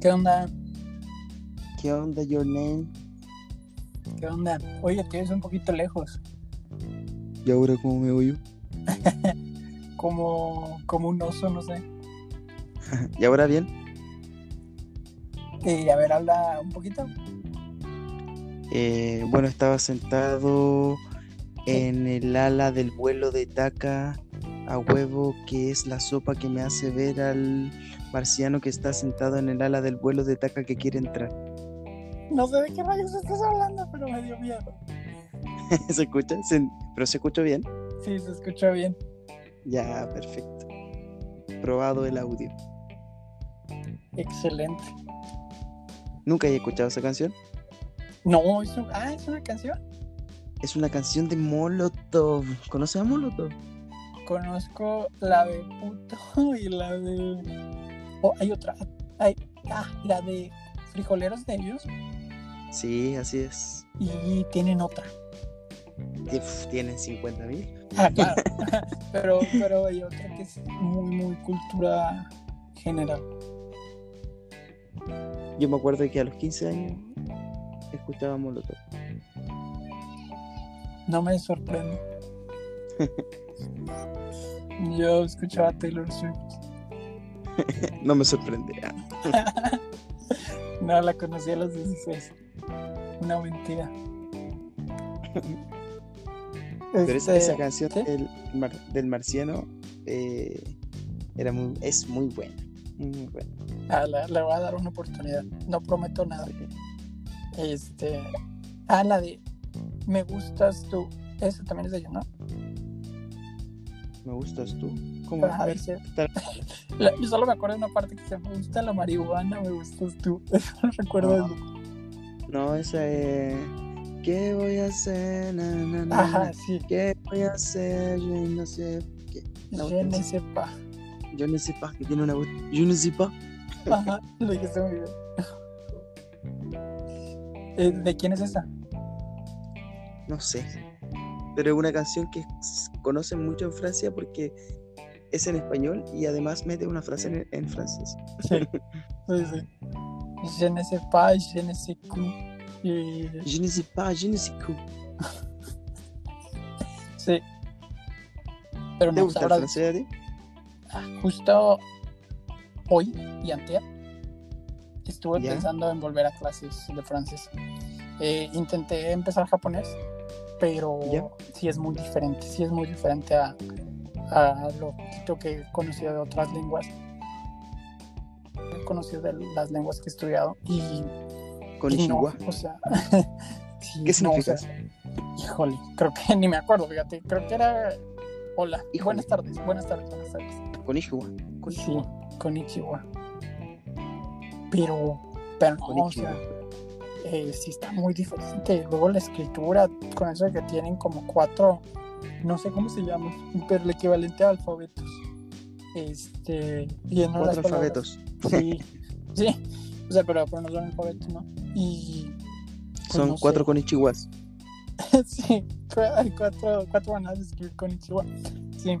¿Qué onda? ¿Qué onda, your name? ¿Qué onda? Oye, te ves un poquito lejos. ¿Y ahora cómo me oyo? Como, como un oso, no sé. ¿Y ahora bien? Y a ver, habla un poquito. Eh, bueno, estaba sentado en el ala del vuelo de Taca a huevo, que es la sopa que me hace ver al marciano que está sentado en el ala del vuelo de Taca que quiere entrar. No sé de qué rayos estás hablando, pero me dio miedo. ¿Se escucha? ¿Se- ¿Pero se escucha bien? Sí, se escucha bien. Ya, perfecto. Probado el audio. Excelente. ¿Nunca he escuchado esa canción? No, es un... Ah, es una canción. Es una canción de Molotov. ¿Conoces a Molotov? Conozco la de puto y la de. Oh, hay otra. Hay... Ah, la de frijoleros de ellos. Sí, así es. Y tienen otra. Tienen 50 mil. Ah, claro. pero, pero hay otra que es muy, muy cultura general. Yo me acuerdo que a los 15 años escuchaba Molotov. No me sorprende. Yo escuchaba Taylor Swift. No me sorprende. Ah, No, la conocí a los 16. Una mentira. Pero esa, Este, esa canción ¿sí? del, mar- del marciano eh, era muy, es muy buena. Muy buena. ah, la- le voy a dar una oportunidad. No prometo nada. Este. Ah, la de Me gustas tú. Esa también es de ellos, ¿no? ¿Me gustas tú? Ah, La- yo solo me acuerdo de una parte que se me gusta la marihuana, me gustas tú. Eso no recuerdo No. eso. No, esa es. ¿Qué voy a hacer? Na, na, na, Ajá, sí. ¿Qué voy a hacer? Yo no sé. ¿Qué? No, Je no sé. pas. Yo no sé pas, que tiene una voz. Yo no sé pas. Ajá, lo dijiste muy bien. Eh, ¿De quién es esa? No sé. Pero es una canción que conocen mucho en Francia porque es en español y además mete una frase en, en francés. Sí, sí, sí. Je ne sais pas, je ne sais quoi. Y- Je ne sais pas, je ne sais quoi. Sí. Pero ¿Te no, gusta el francés a ti? ah, justo hoy y antier estuve Ya. pensando en volver a clases de francés. Eh, intenté empezar japonés, pero Ya. sí es muy diferente, sí es muy diferente a, a lo poquito que he conocido de otras lenguas. He conocido de las lenguas que he estudiado y, Con y no, o sea, sí, ¿Qué no, o significa? sea, híjole, creo que ni me acuerdo, fíjate, creo que era hola, Híjole. buenas tardes, buenas tardes, buenas tardes. Con Ishigua. Con Sí, con Ichiwa. Pero, pero no, Con o sea, eh, sí está muy diferente. Luego la escritura, con eso de que tienen como cuatro, no sé cómo se llama, pero el equivalente a alfabetos. Este, Cuatro alfabetos. Sí, sí, o sea, pero, pero no son alfabetos, ¿no? Y pues, Son no sé. cuatro con Ichiguas. sí, hay cuatro, cuatro maneras de escribir con Ichiwa. Sí.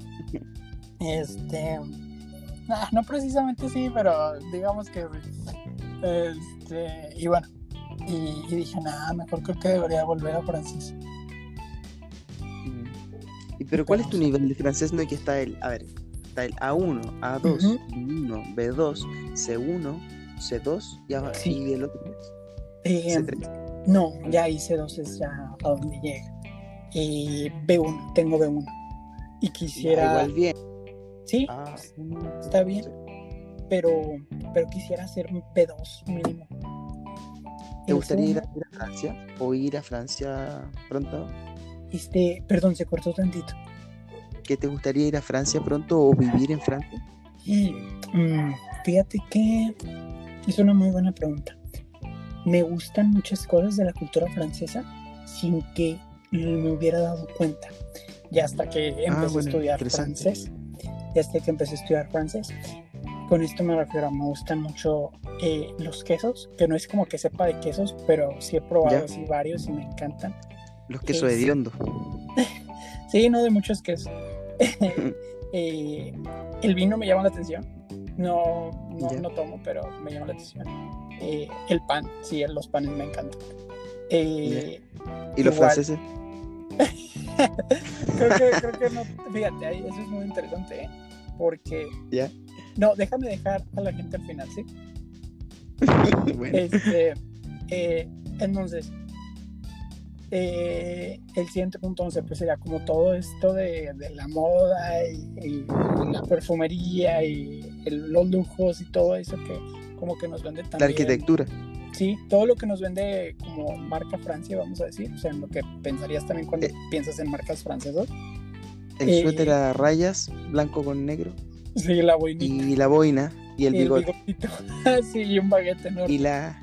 Este. ah, no precisamente sí, pero digamos que. Este. Y bueno. Y, y dije, nada, mejor creo que debería volver a francés. ¿Y pero cuál es tu nivel de francés? No, que está el, a ver, está el A1, A2, Ujú. B1, B2, C1, C2 y, a- Sí. y el otro Eh, C3. no, ya hice dos, es ya a donde llega. Y B1, tengo B1. Y Ya, quisiera. igual bien. Sí, Ah, está bien. pero, pero quisiera hacer un P2 mínimo. ¿Te gustaría ir a, ir a Francia? ¿O ir a Francia pronto? Este, perdón, se cortó tantito. ¿Que te gustaría ir a Francia pronto o vivir en Francia? Y, mm, fíjate que es una muy buena pregunta. Me gustan muchas cosas de la cultura francesa sin que me hubiera dado cuenta. Ya hasta que empecé a Ah, bueno, estudiar interesante. francés. Ya hasta que empecé a estudiar francés. Con esto me refiero a me gustan mucho eh, los quesos, que no es como que sepa de quesos, pero sí he probado Ya. así varios y me encantan. Los quesos Es- hediondos. Sí, no de muchos quesos. Eh, el vino me llama la atención. No, no, no tomo, pero me llama la atención. Eh, el pan, sí, los panes me encantan. Eh, ¿Y los igual. franceses? creo, que, creo que no, fíjate, ahí eso es muy interesante, ¿eh? porque... ¿Ya? No, déjame dejar a la gente al final, ¿sí? bueno, Este, eh, entonces, eh, el siguiente punto entonces, pues sería como todo esto de, de la moda y, y la perfumería y el- los lujos y todo eso que como que nos vende la también. arquitectura. Sí, todo lo que nos vende como marca Francia, vamos a decir, o sea, en lo que pensarías también cuando Eh. piensas en marcas francesas. El Eh, suéter a rayas, blanco con negro. Sí, la boinita. Y la boina. Y el y el bigote. bigotito. sí, y un baguette enorme. Y la.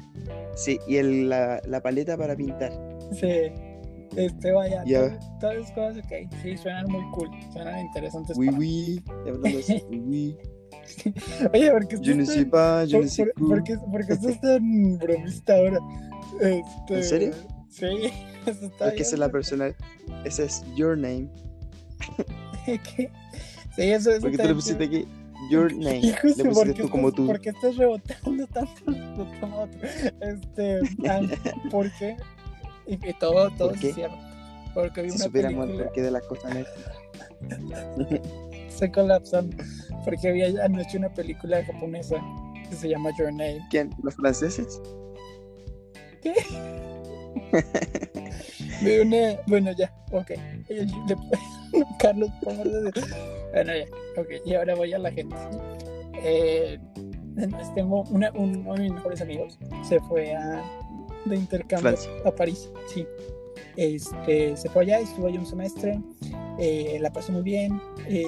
Sí, y el, la, la paleta para pintar. Sí. Este, vaya, Ya. todas esas cosas, ok, sí, suenan muy cool, suenan interesantes. Oui, para- oui. Así, oui. Oye, ¿por qué estás pas, je por- qué- por qué estás tan bromista ahora? Este, ¿En serio? Sí, eso está Porque esa es la personal. Esa es your name. ¿Qué? Sí, eso, eso Porque tú le pusiste aquí your name. Hijo, Le sí, ¿por pusiste qué tú como estás- tú. ¿Por qué estás rebotando tanto? Este, ¿por qué? Y, y todo, todo ¿Por se qué? cierra. Porque vi Si una supiéramos el película, porqué de las cosas se colapsan. Porque vi anoche una película japonesa que se llama Your Name. ¿Quién? ¿Los franceses? Vi una, bueno, ya, ok. Carlos, ¿cómo? Bueno, ya, ok. Y ahora voy a la gente. Eh, una, un- uno de mis mejores amigos. Se fue a, de intercambio Francia. a París, sí. Este, se fue allá, estuvo allá un semestre, eh, la pasó muy bien. eh,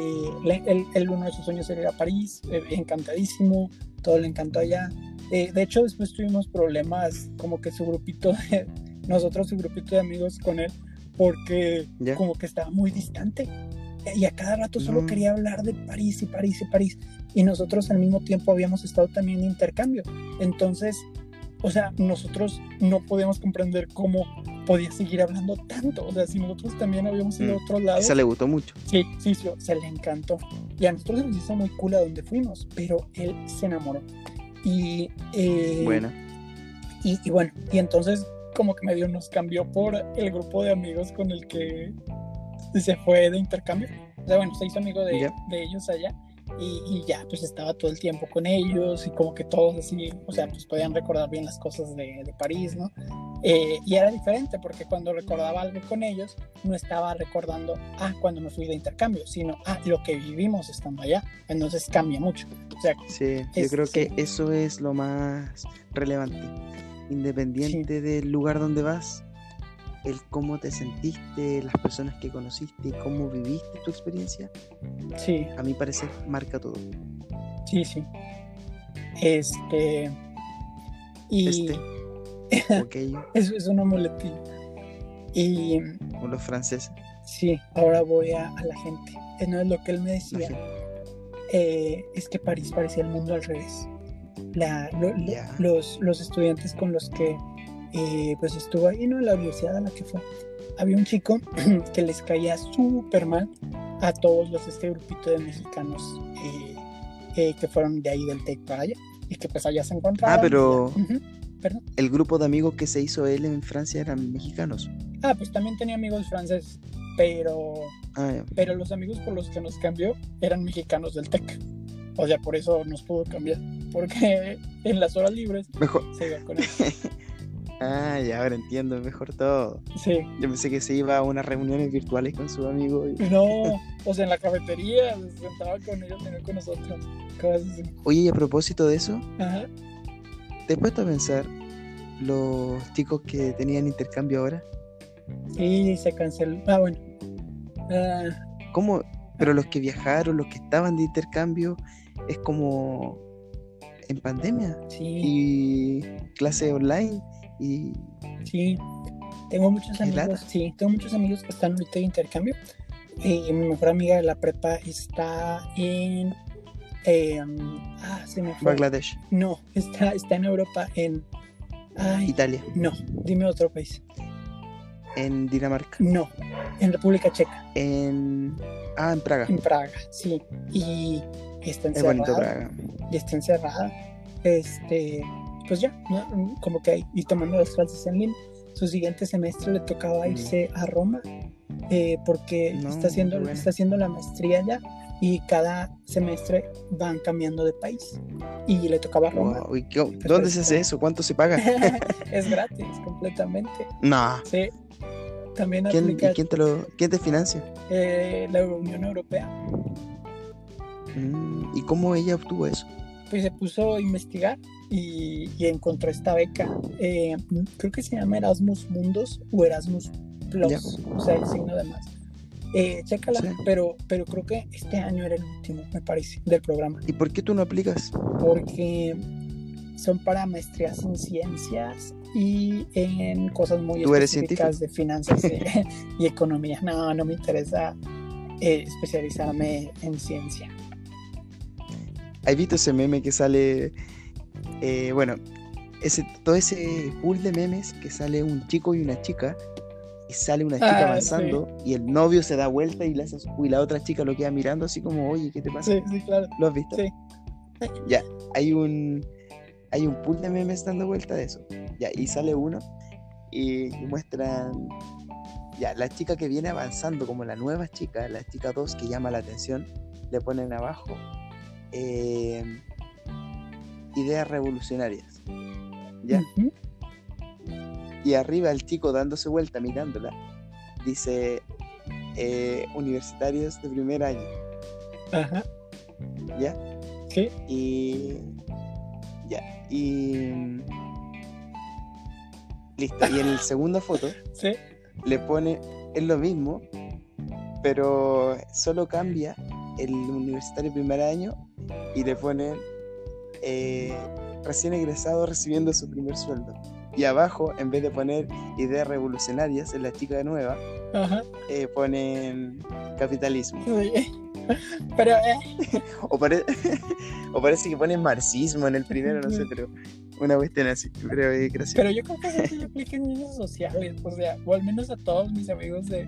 él, él, uno de sus sueños era ir a París, eh, encantadísimo, todo le encantó allá. Eh, de hecho, después tuvimos problemas, como que su grupito, de, nosotros, su grupito de amigos con él, porque ¿Ya? como que estaba muy distante. Y a cada rato solo No. quería hablar de París y París y París. Y nosotros al mismo tiempo habíamos estado también en intercambio. Entonces, o sea, nosotros no podíamos comprender cómo podía seguir hablando tanto. O sea, si nosotros también habíamos ido a Mm. otro lado. Esa le gustó mucho. Sí, sí, sí, se le encantó. Y a nosotros se nos hizo muy cool a donde fuimos, pero él se enamoró. Y, eh, Buena. y, y bueno, y entonces como que medio nos cambió por el grupo de amigos con el que se fue de intercambio. O sea, bueno, se hizo amigo de, Ya. de ellos allá y, y ya, pues estaba todo el tiempo con ellos y como que todos así, o sea, pues podían recordar bien las cosas de, de París, ¿no? Eh, y era diferente porque cuando recordaba algo con ellos, no estaba recordando, ah, cuando me fui de intercambio, sino, ah, lo que vivimos estando allá. Entonces cambia mucho. O sea, Sí, yo Es- creo sí. que eso es lo más relevante. Independiente del lugar donde vas, el cómo te sentiste, las personas que conociste, cómo viviste tu experiencia, sí, a mi parecer marca todo. sí, sí. Este. Y Este o aquello, eso es una muletilla. Y o los franceses. sí, ahora voy a, a la gente. No es lo que él me decía. eh, es que París parecía el mundo al revés. La- lo- los, los estudiantes con los que eh, pues estuvo ahí, ¿no? La universidad a la que fue. Había un chico que les caía súper mal a todos los este grupito de mexicanos eh, eh, que fueron de ahí del TEC para allá y que pues allá se encontraban. Ah, pero Perdón. el grupo de amigos que se hizo él en Francia eran mexicanos. Ah, pues también tenía amigos franceses, pero Ah, pero los amigos por los que nos cambió eran mexicanos del TEC. O sea, por eso nos pudo cambiar. Porque en las horas libres Mejor. se iba con él. Ah, ya ahora entiendo mejor todo. Sí. Yo pensé que se iba a unas reuniones virtuales con su amigo. y- No, o sea, en la cafetería se sentaba con ellos, no con nosotros. Oye, y a propósito de eso, Ajá. ¿te has puesto a pensar los chicos que tenían intercambio ahora? Sí, se canceló. Ah, bueno. Ah, ¿Cómo? Pero los que viajaron, los que estaban de intercambio, es como en pandemia sí, y clase online y sí. Tengo muchos amigos. lata. Sí, tengo muchos amigos que están ahorita de intercambio. Y mi mejor amiga de la prepa está en. eh, ah, se me fue. Bangladesh, No, está, está en Europa, en. Ay, Italia, no, dime otro país. en Dinamarca, No, en República Checa, en ah, en Praga. en Praga, sí. Y está Es bonito encerrada. Praga. Y está encerrada. Este, pues ya, ¿no? como que ahí, y tomando las clases en línea. Su siguiente semestre le tocaba Mm. irse a Roma eh, porque No, está, haciendo, está haciendo la maestría allá y cada semestre van cambiando de país y le tocaba Roma. Wow, ¿y qué- ¿Dónde se hace eso? ¿Cuánto se paga? es gratis, completamente. no. Sí. También ¿Quién, aplica ¿Y quién te lo quién te financia? eh, la Unión Europea. Mm, ¿Y cómo ella obtuvo eso? Pues se puso a investigar y, y encontró esta beca. eh, creo que se llama Erasmus Mundus o Erasmus Plus, Ya. o sea, el signo de más. Eh, chécala, Sí. pero, pero creo que este año era el último, me parece, del programa. ¿Y por qué tú no aplicas? porque son para maestrías en ciencias y en cosas muy ¿Tú eres específicas de finanzas y, y economía. No, no me interesa eh, especializarme en ciencia. ¿Has visto ese meme que sale? eh, bueno, ese, todo ese pool de memes que sale un chico y una chica. Y sale una chica Ah, avanzando y el novio se da vuelta y, le hace, y la otra chica lo queda mirando así como, oye, ¿qué te pasa? Sí, sí, claro. ¿Lo has visto? Sí. Ya, hay un hay un pool de memes dando vuelta de eso. Ya, y sale uno y, y muestran ya, la chica que viene avanzando como la nueva chica, la chica 2 que llama la atención, le ponen abajo eh, ideas revolucionarias. Ya, y arriba el chico dándose vuelta mirándola dice eh, universitarios de primer año, Ajá. ¿ya? Sí. Y. Ya. Y. Listo. Y en la segunda foto Sí. le pone. Es lo mismo, pero solo cambia el universitario primer año y le pone. eh, recién egresado recibiendo su primer sueldo. Y abajo, en vez de poner ideas revolucionarias en la chica nueva, Ajá. eh, ponen capitalismo. Pero, eh, O, pare- o parece que ponen marxismo en el primero, no sé, pero una cuestión así. Yo creo que es gracioso. pero yo creo que eso sí aplica en ciencias sociales, o sea, o al menos a todos mis amigos de,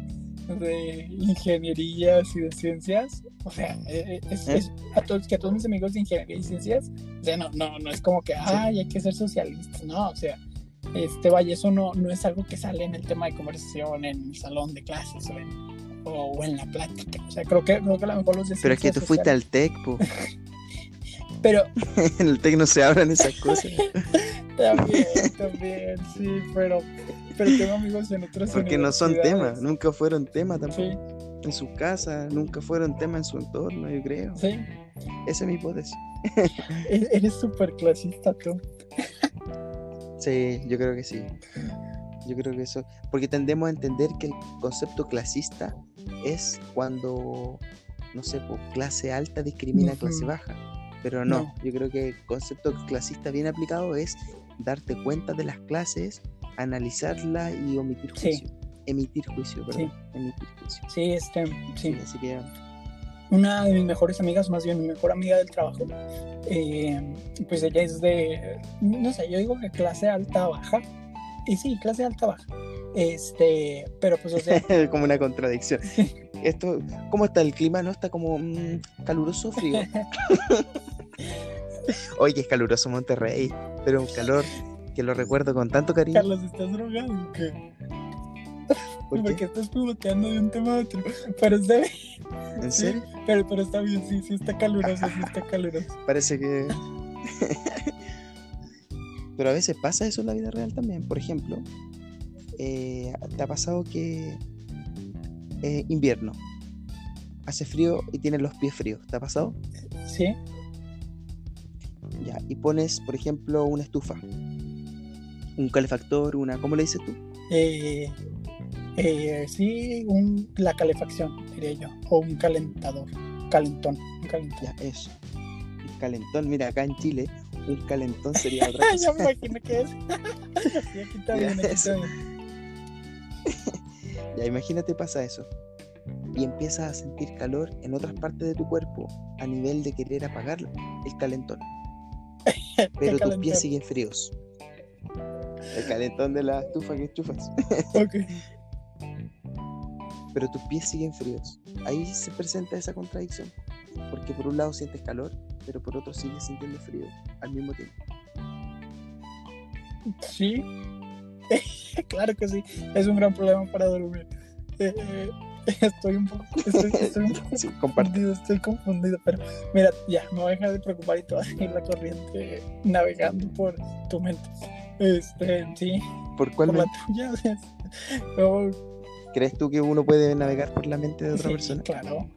de ingenierías y de ciencias, o sea, eh, eh, es, ¿Eh? es a todos que a todos mis amigos de ingeniería y ciencias, o sea, no, no, no es como que, ay, hay que ser socialistas, no, o sea, este, vaya, eso no, no es algo que sale en el tema de conversación, en el salón de clases o en, o, o en la plática, o sea, creo que, creo que a lo mejor los de Pero es que tú fuiste al TEC, po. Pero en el TEC no se hablan esas cosas. también, también, sí, pero, pero tengo amigos en otras Porque no son temas, nunca fueron temas tampoco. Sí, En su casa, nunca fueron temas en su entorno, yo creo. sí. Esa es mi hipótesis. Eres súper clasista tú. Sí, yo creo que sí. Yo creo que eso. Porque tendemos a entender que el concepto clasista es cuando, no sé, po, clase alta discrimina a clase baja. Pero no, No. yo creo que el concepto clasista bien aplicado es darte cuenta de las clases, analizarla y omitir Sí. Emitir juicio, perdón. Emitir juicio. Sí, este, sí. Así que Una de mis mejores amigas, más bien mi mejor amiga del trabajo, eh, pues ella es de, no sé, yo digo que clase alta baja. Y sí, clase alta baja. Este, pero pues o sea, como una contradicción. Esto, ¿cómo está el clima? ¿No está como mm, caluroso frío? Hoy que es caluroso Monterrey, pero un calor que lo recuerdo con tanto cariño. Carlos, ¿estás drogado o qué? Porque estás pivoteando de un tema a otro. Pero está bien. ¿En sí, serio? pero, pero está bien, sí, sí está caluroso, sí está caluroso. Parece que. pero a veces pasa eso en la vida real también. Por ejemplo, eh, ¿te ha pasado que eh, invierno? Hace frío y tienes los pies fríos. ¿Te ha pasado? Sí, Ya. Y pones, por ejemplo, una estufa. Un calefactor, una. ¿Cómo le dices tú? eh, eh, sí, un, la calefacción, diría yo, o un calentador, calentón, un calentón. Ya, eso. Un calentón. Mira, acá en Chile, un calentón sería otra cosa. ya me imagino que es. Aquí aquí. Ya, imagínate pasa eso. Y empiezas a sentir calor en otras partes de tu cuerpo a nivel de querer apagar el calentón. Pero tus pies siguen fríos. El calentón de la estufa que enchufas. Ok. Pero tus pies siguen fríos. Ahí se presenta esa contradicción. Porque por un lado sientes calor, pero por otro sigues sintiendo frío al mismo tiempo. Sí, claro que sí, es un gran problema para dormir. Eh, eh, estoy un poco, estoy, estoy un poco Sí, confundido, estoy confundido, pero mira, ya, me voy a dejar de preocupar y te vas a seguir la corriente navegando por tu mente. Este, sí, ¿Por cuál por la mente tuya. o sea, no, crees tú que uno puede navegar por la mente de otra sí, persona? claro.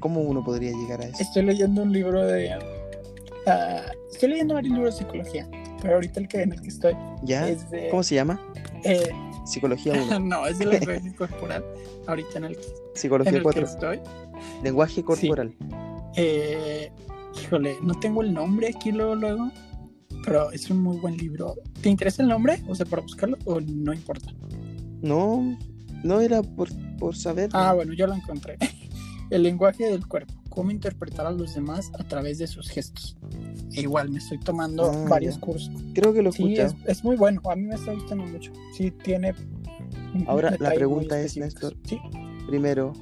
¿Cómo uno podría llegar a eso? Estoy leyendo un libro de. ah, estoy leyendo varios libros de psicología, pero ahorita el que en el que estoy ¿Ya? es de. ¿Cómo se llama? eh, Psicología 1. no, es del lenguaje corporal. Ahorita en el, que- en Psicología el que 4. estoy. Lenguaje corporal. Eh, híjole, no tengo el nombre aquí luego, luego, pero es un muy buen libro. ¿Te interesa el nombre? O sea, para buscarlo, o no importa. No, no era por, por saber. Ah, bueno, yo lo encontré. El lenguaje del cuerpo. Cómo interpretar a los demás a través de sus gestos. E igual, me estoy tomando Ah, varios ya. cursos. Creo que lo Sí, es, es muy bueno. A mí me está gustando mucho. Sí, tiene. Ahora, la pregunta es, específicos. Sí, Primero,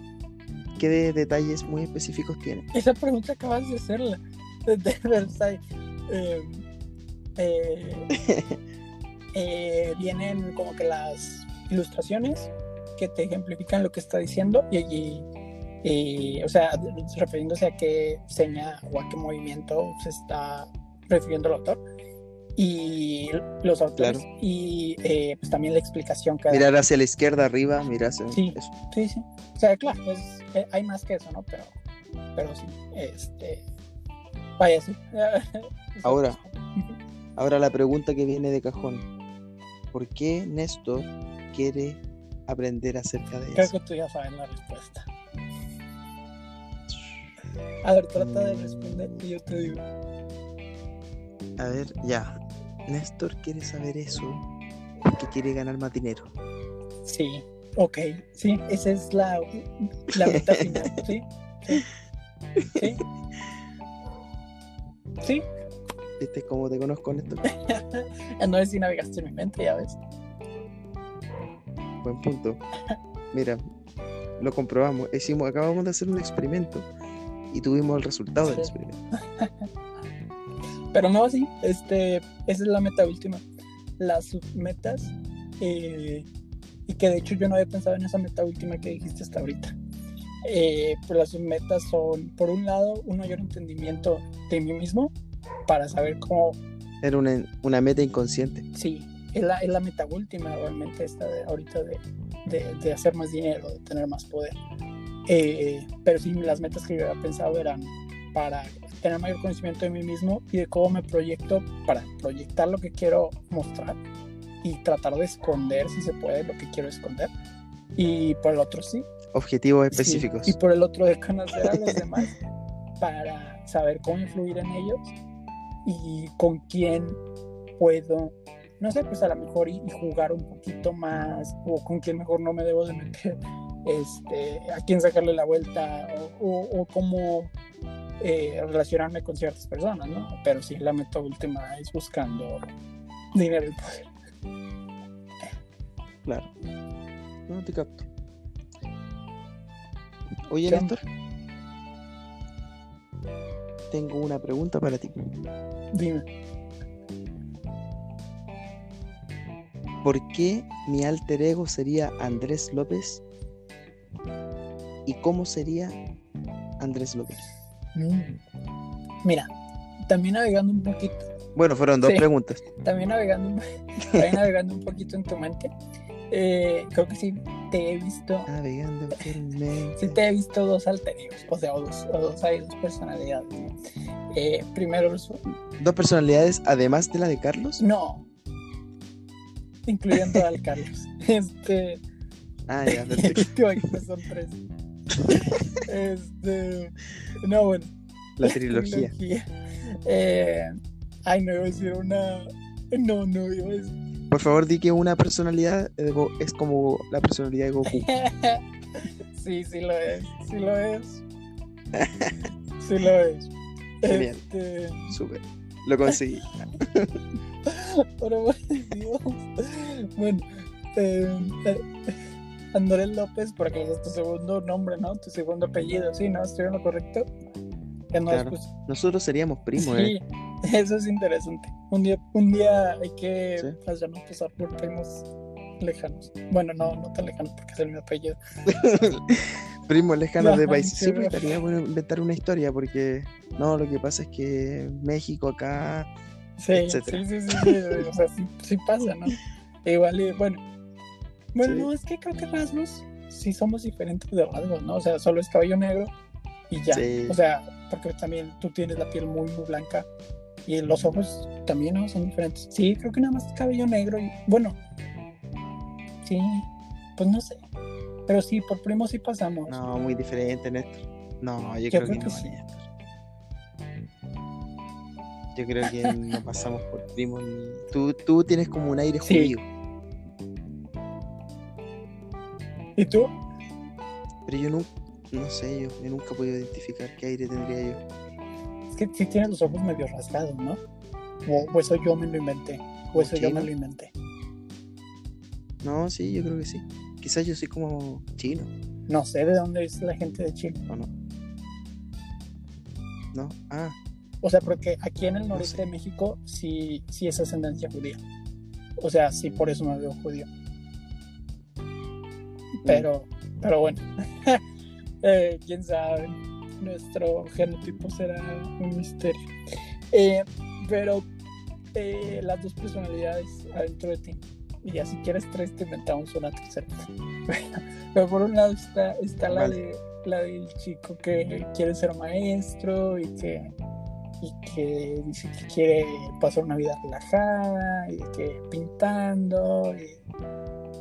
¿qué de- detalles muy específicos tiene? esa pregunta acabas de hacerla. De Versailles. Eh, eh, eh, vienen como que las ilustraciones que te ejemplifican lo que está diciendo y allí, eh, o sea, refiriéndose a qué seña o a qué movimiento se está refiriendo el autor y los autores Claro. y eh, pues también la explicación que. Mirar hacia la izquierda, arriba, mirar hacia Sí. eso. Sí, sí. O sea, claro, pues, eh, hay más que eso, ¿no? Pero, pero sí, este, vaya, sí. Ahora. Ahora la pregunta que viene de cajón. ¿Por qué Néstor quiere aprender acerca de Creo eso? que tú ya sabes la respuesta. A ver, trata de responder y yo te digo. A ver, ya. Néstor quiere saber eso porque quiere ganar más dinero. Sí, ok, sí, esa es la, la meta final, sí, sí, sí. Sí, ¿Viste cómo te conozco, Néstor? no sé si navegaste en mi mente, ya ves. Buen punto. Mira, lo comprobamos. Hicimos, acabamos de hacer un experimento y tuvimos el resultado del experimento. Pero no así, este, esa es la meta última. Las submetas, eh, y que de hecho yo no había pensado en esa meta última que dijiste hasta ahorita. Eh, pues las submetas son, por un lado, un mayor entendimiento de mí mismo para saber cómo, Era una, una meta inconsciente. sí, es la, es la meta última realmente esta de ahorita de, de, de hacer más dinero, de tener más poder. Eh, pero sí, las metas que yo había pensado eran para tener mayor conocimiento de mí mismo y de cómo me proyecto para proyectar lo que quiero mostrar y tratar de esconder si se puede lo que quiero esconder. Y por el otro sí. Objetivos sí. específicos. Y por el otro de conocer a los demás para saber cómo influir en ellos y con quién puedo, no sé, pues a lo mejor y, y jugar un poquito más o con quién mejor no me debo de meter, este, a quién sacarle la vuelta o, o- o cómo eh, relacionarme con ciertas personas, ¿no? Pero sí, la meta última es buscando dinero y poder. Claro. No te capto. Oye. Néstor. Tengo una pregunta para ti. Dime. ¿Por qué mi alter ego sería Andrés López? ¿Y cómo sería Andrés López? Mira, también navegando un poquito Bueno, fueron dos Sí. preguntas. también navegando, un- también navegando un poquito en tu mente. eh, creo que sí te he visto, Navegando sí te he visto dos alter egos, o sea, o dos, o dos, hay dos personalidades. Eh, primero, su- ¿Dos personalidades además de la de Carlos? no, incluyendo al Carlos. Este, Ah, ya, perfecto. te imaginas, son tres. Este, no, bueno. La trilogía. Eh, ay, no iba a decir una. No, no iba a decir. Por favor, di que una personalidad Go- es como la personalidad de Goku. sí, sí lo es, sí lo es. Sí lo es. Genial. Este, Súper. Lo conseguí. por amor de Dios. Bueno, eh, eh, Andrés López, porque es tu segundo nombre, ¿no? Tu segundo apellido, ¿sí? ¿No? ¿Estoy en lo correcto? No Claro. después- Nosotros seríamos primos, Sí, ¿eh? Eso es interesante. Un día, un día hay que Sí. hacernos pasar por primos lejanos. Bueno, no, no tan lejanos porque es el mi apellido. Primos lejanos de países. sí, Sí, pues, güey. estaría bueno inventar una historia porque no, lo que pasa es que México acá. Sí, sí, sí, sí, sí, o sea, sí, pasa, ¿no? Igual, y, bueno. Bueno, no, es que creo que rasgos sí somos diferentes de rasgos, ¿no? O sea, solo es cabello negro y ya. Sí. O sea, porque también tú tienes la piel muy, muy blanca y los ojos también, ¿no? Son diferentes. Sí, creo que nada más es cabello negro y, bueno, sí, pues no sé. Pero sí, por primo sí pasamos. No, muy diferente, Néstor. No, yo, Yo creo, creo que, que no, sí. Yo creo que no pasamos por primos ni. Tú, tú tienes como un aire Sí. judío. ¿Y tú? Pero yo nunca. No sé, yo, yo nunca he podido identificar qué aire tendría yo. Es que sí tienes los ojos medio rasgados, ¿no? O, o eso yo me lo inventé. O eso yo me lo inventé. No, sí, yo creo que sí. Quizás yo soy como chino, No sé de dónde es la gente de Chile. ¿o no? No, ah, O sea, porque aquí en el No noreste de México sí, sí es ascendencia judía. O sea, sí por eso me veo judío. Pero, pero bueno. Eh, quién sabe. Nuestro genotipo será un misterio. Eh, pero eh, las dos personalidades adentro de ti. Y ya si quieres tres te inventamos una tercera. pero por un lado está, está la de la del chico que quiere ser maestro y que y que dice que quiere pasar una vida relajada y que pintando y,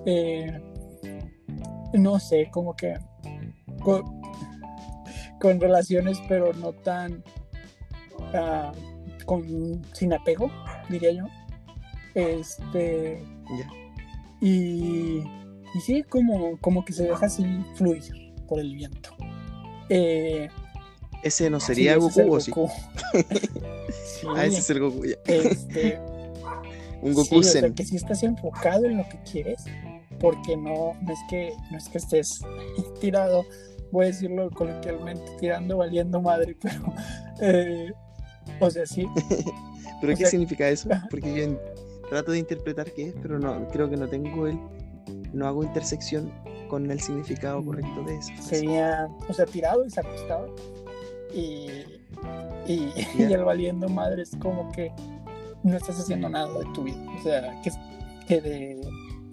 eh, no sé como que con, con relaciones pero no tan ah, con sin apego diría yo este ya. y, y sí, como, como que se deja así fluir por el viento. Eh, Ese no sí, sería el Goku, ¿o sí? Goku. Sí, Ah, ese es el Goku, ya. este, Un sí, Goku o sea, Zen. que si estás enfocado en lo que quieres, porque no, no es que no es que estés tirado, voy a decirlo coloquialmente, tirando valiendo madre, pero eh, o sea, sí, ¿Pero o qué sea- significa eso? Porque yo trato de interpretar qué es, pero no, creo que no tengo el. No hago intersección con el significado Mm, correcto de eso. sería, o sea, tirado y se acostaba. Y, y, y el valiendo madre es como que no estás haciendo nada de tu vida. O sea, que, que de,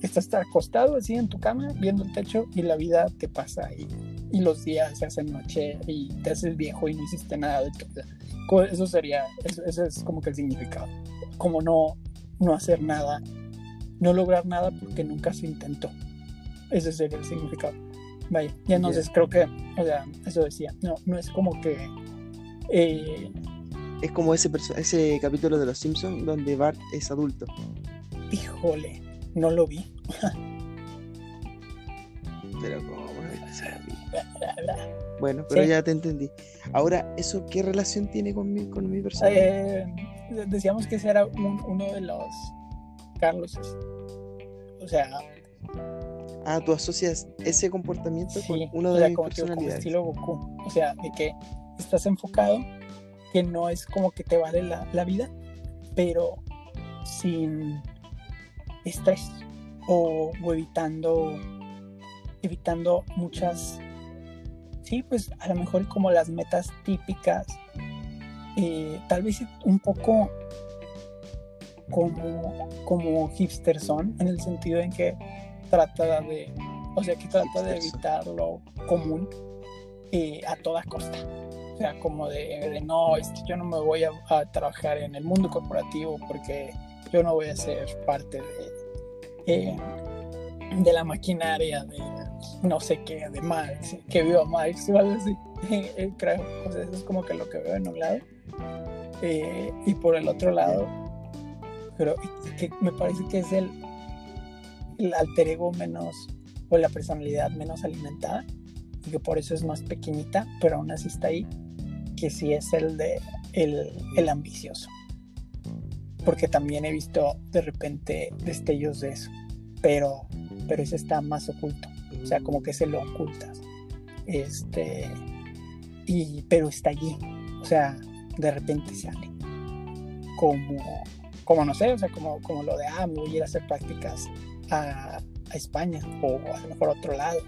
estás acostado así en tu cama, viendo el techo y la vida te pasa y, y los días se hacen noche y te haces viejo y no hiciste nada de tu vida. Eso sería, eso, eso es como que el significado. Como no, no hacer nada, no lograr nada porque nunca se intentó. Ese sería el significado. Vaya, y entonces creo que, o sea, eso decía, no, no es como que, eh, Es como ese, ese capítulo de Los Simpsons donde Bart es adulto. híjole, no lo vi. Pero como? Bueno, pero Sí. ya te entendí. Ahora, ¿eso qué relación tiene con mi, con mi personaje? Eh, decíamos que ese era un- uno de los Carlos. O sea, Ah, tú asocias ese comportamiento sí, con uno de como personalidades. estilo Goku. O sea, de que estás enfocado, que no es como que te vale la, la vida, pero sin estrés o, o evitando evitando muchas sí pues a lo mejor como las metas típicas eh, tal vez un poco como como hipster son en el sentido en que trata de o sea que trata de evitar lo común eh, a toda costa o sea, como de, de, no, es que yo no me voy a, a, trabajar en el mundo corporativo porque yo no voy a ser parte de, eh, de la maquinaria de no sé qué, de Marx, que viva Marx o algo así. Eh, creo, o sea, eso es como que lo que veo en un lado. Eh, y por el otro lado, pero que me parece que es el, el alter ego menos, o la personalidad menos alimentada, y que por eso es más pequeñita, pero aún así está ahí que sí es el de el, el, ambicioso. Porque también he visto de repente destellos de eso. Pero, pero ese está más oculto. O sea, como que se lo ocultas. Este. Y, pero está allí. O sea, de repente sale. como, como no sé, o sea, como, como lo de, ah, me voy a ir a hacer prácticas a, a España o a lo mejor a otro lado.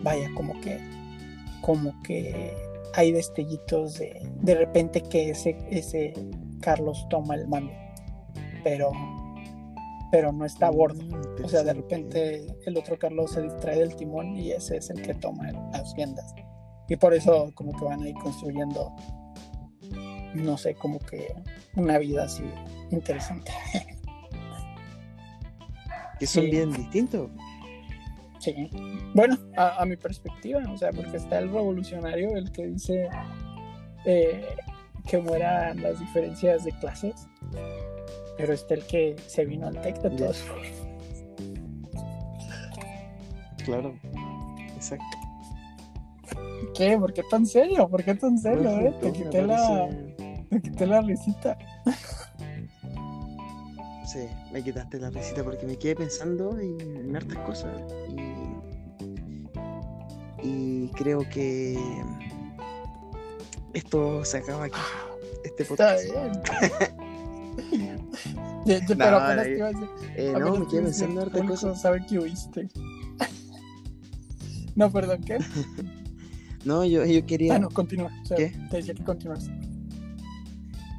Vaya, como que, como que hay destellitos de, de repente que ese, ese Carlos toma el mando, pero, pero no está a bordo. Mm, O sea, de repente el otro Carlos se distrae del timón y ese es el que toma las riendas. Y por eso como que van ahí construyendo, no sé, como que una vida así interesante. Que son sí. bien distintos. Sí. Bueno, a, a mi perspectiva, o sea, porque está el revolucionario, el que dice eh, que mueran las diferencias de clases, pero está el que se vino al TEC de todos. Claro. Exacto. ¿Qué? ¿Por qué tan serio? ¿Por qué tan serio, No, eh? Te quité la, te quité la risita. Sí, me quitaste la risita porque me quedé pensando en, en hartas cosas. Y, y creo que esto se acaba aquí. Este Está podcast. bien. Ya- ya, No, pero apenas no, te iba a decir, Eh, no, me quedé pensando en hartas cosas. sabe que huiste. no, perdón, ¿qué? No, yo, yo quería. Ah, no, continúa. O sea, ¿Qué? te decía que continúas.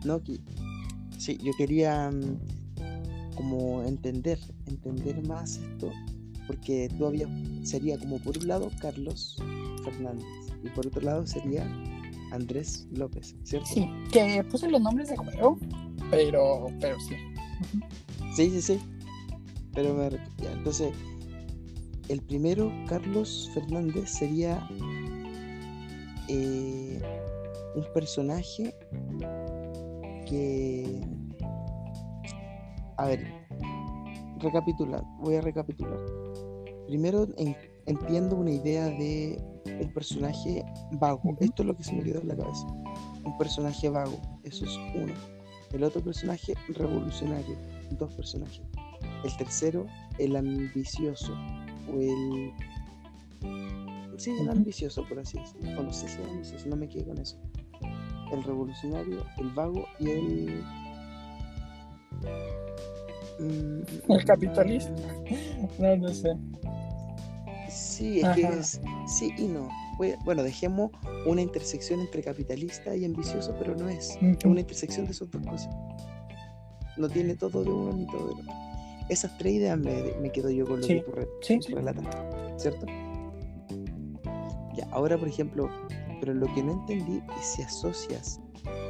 No, que- sí, yo quería mm, como entender, entender más esto, porque tú habías, sería como por un lado Carlos Fernández y por otro lado sería Andrés López, ¿cierto? Sí, que puse los nombres de juego, pero, pero sí. sí, sí. sí. Pero me, ya, entonces, el primero, Carlos Fernández, sería eh, un personaje que... A ver, recapitular, voy a recapitular. Primero en- entiendo una idea de un personaje vago. Esto es lo que se me quedó en la cabeza. Un personaje vago, eso es uno. El otro personaje, revolucionario, dos personajes. El tercero, el ambicioso, o el... Sí, el ambicioso, por así decirlo. O no sé si es ambicioso, no me quedé con eso. El revolucionario, el vago y el... Mm, El capitalista. No, no sé. Sí, es que es sí y no. Bueno, dejemos una intersección entre capitalista y ambicioso, pero no es. Una intersección de esas dos cosas. No tiene todo de uno ni todo del otro. Esas tres ideas me, me quedo yo con lo Sí, que tú, re- sí, tú sí. relatas, ¿cierto? Ya, ahora por ejemplo, pero lo que no entendí es si asocias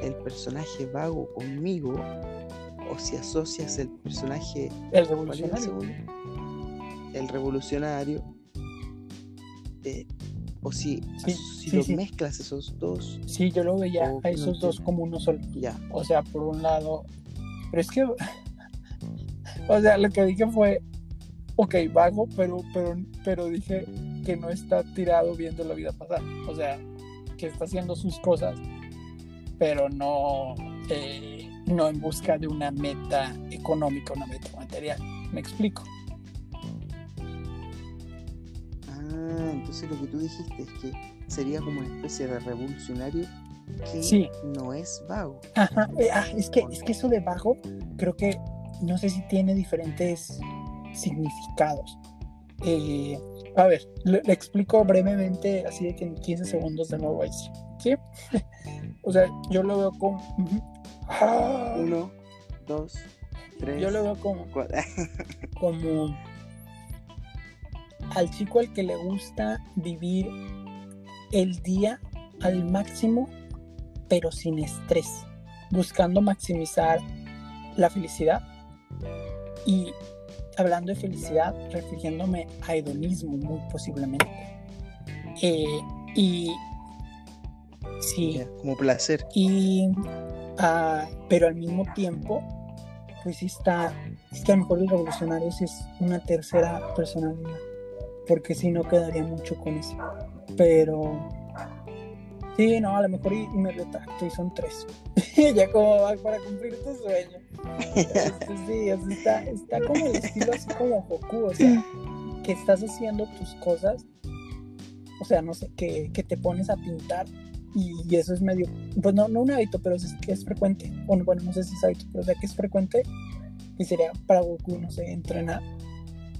el personaje vago conmigo o si asocias el personaje El ¿Cuál era el revolucionario. El revolucionario. eh, o si, Sí, si sí, los sí. mezclas esos dos, Sí, yo lo veía a no esos dos como uno solo. ya. O sea, por un lado. Pero es que. o sea, lo que dije fue. Ok, vago, pero, pero, pero dije que no está tirado viendo la vida pasar. O sea, que está haciendo sus cosas, pero no, eh, no en busca de una meta económica, una meta material. ¿Me explico? Ah, entonces lo que tú dijiste es que sería como una especie de revolucionario que Sí. no es vago. Ajá, eh, ah, es que, es que eso de vago, creo que no sé si tiene diferentes significados. Eh, a ver, le, le explico brevemente, así de que en 15 segundos de nuevo ahí sí. ¿sí? o sea, yo lo veo como. Ah, Uno, dos, tres, yo lo veo como, cuatro. como al chico al que le gusta vivir el día al máximo, pero sin estrés, buscando maximizar la felicidad. Y hablando de felicidad, refiriéndome a hedonismo muy posiblemente. Eh, y sí, como placer. y ah, pero al mismo tiempo pues está es que a lo mejor el revolucionario sí es una tercera personalidad porque si no quedaría mucho con eso. Pero sí no a lo mejor y, y me retracto y son tres. Ya como va para cumplir tu sueño. Este, sí sea, está, está como el estilo así como Goku o sea que estás haciendo tus cosas o sea no sé que, que te pones a pintar y, eso es medio, pues no, no un hábito, pero es que es frecuente, bueno, bueno, no sé si es hábito, pero o sea que es frecuente, y sería para Goku, no sé, entrenar,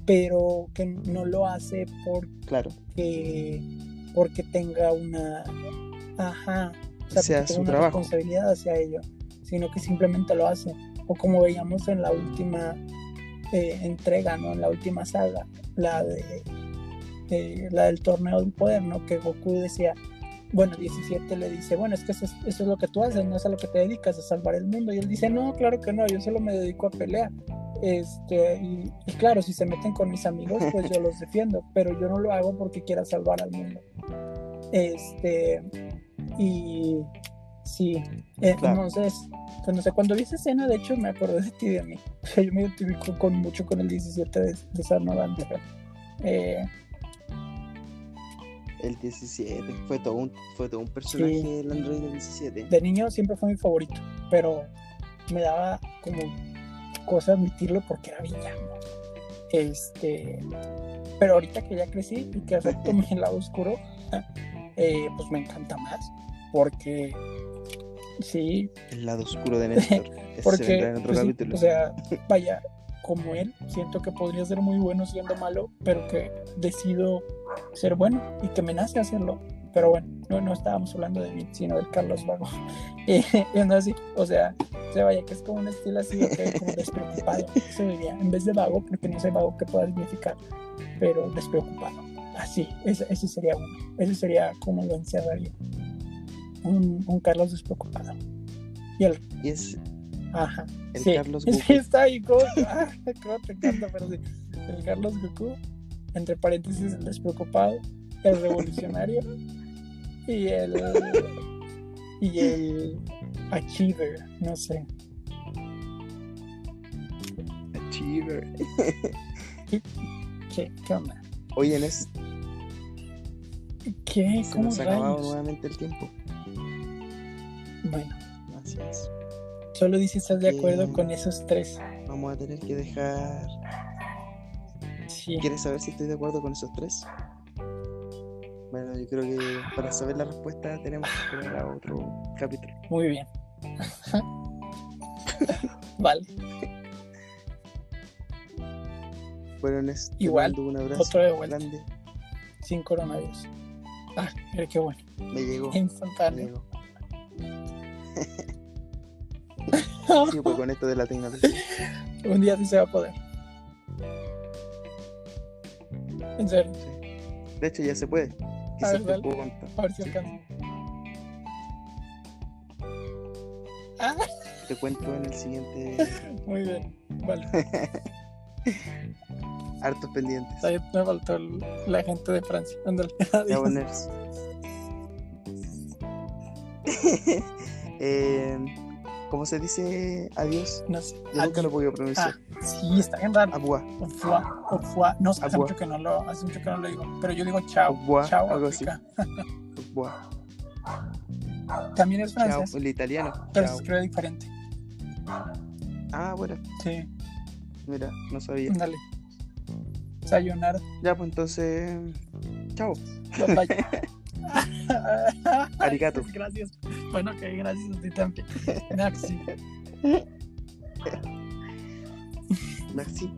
pero que no lo hace por claro. porque tenga una, ajá, o sea, una responsabilidad hacia ello, sino que simplemente lo hace, o como veíamos en la última eh, entrega, ¿no? En la última saga, la de eh, la del torneo del poder, ¿no? Que Goku decía, bueno, 17 le dice, bueno, es que eso es, lo que tú haces, no es a lo que te dedicas, a salvar el mundo. Y él dice, no, claro que no, yo solo me dedico a pelear. Este, y, claro, si se meten con mis amigos, pues yo los defiendo, pero yo no lo hago porque quiera salvar al mundo. Este, y sí, eh, entonces, pues no sé, cuando vi esa escena, de hecho, me acordé de ti y de mí. O sea, yo me identifico con, mucho con el 17 de, de Sarno eh, el 17. Fue todo un, fue todo un personaje del Android 17. De niño siempre fue mi favorito, pero me daba como cosa admitirlo porque era villano. Este, pero ahorita que ya crecí y que acepto mi lado oscuro, eh, pues me encanta más. Porque sí. El lado oscuro de Néstor. porque, pues o sea, vaya, como él, siento que podría ser muy bueno siendo malo, pero que decido ser bueno y que me nace hacerlo. Pero bueno, no, no estábamos hablando de mí, sino del Carlos Vago. y, no así, o sea, se vaya que es como un estilo así, como despreocupado. Se diría, en vez de vago, porque no sé vago que pueda significar, pero despreocupado. Así, ese, ese sería uno. Ese sería como lo encerraría. Un, un Carlos despreocupado. Y el. Y es. Ajá. El sí, Carlos Goku. Sí, está ahí, como. Ah, te encanta, pero sí. El Carlos Goku entre paréntesis el despreocupado, el revolucionario y el y el achiever, no sé. Achiever. ¿Qué, qué, onda? Oye, Nes. ¿Qué? Se nos ha acabado nuevamente el tiempo. Bueno. Así es. Solo dice estás de acuerdo con esos tres. Vamos a tener que dejar ¿Quieres saber si estoy de acuerdo con esos tres? Bueno, yo creo que para saber la respuesta tenemos que esperar a otro capítulo. Muy bien. vale. Bueno, Igual, un abrazo otro de vuelta. grande. Sin coronavirus. Ah, mira qué bueno. Me llegó. Instantáneo. Me llegó. sí, pues con esto de la tecnología. Un día sí se va a poder. ¿En serio? Sí. De hecho, ya se puede. A ver, dale. A ver si alcanza. Ah. Te cuento en el siguiente. Muy bien, vale. Hartos pendientes. Ahí me faltó la gente de Francia. Ándale. Adiós. eh, ¿Cómo se dice adiós? No sé. Yo nunca lo podía pronunciar. Ah, sí, está bien raro. Abua. Ofua. Ofua. No, hace mucho, que no lo, hace mucho que no lo digo. Pero yo digo chao. Abua, chao, algo así. También es francés. Chao, el italiano. Pero se escribe diferente. Ah, bueno. Sí. Mira, no sabía. Dale. Sayonara. Ya, pues entonces. Chao. Bye. Arigato. Gracias. Bueno, ok, gracias a ti también. Merci. Merci.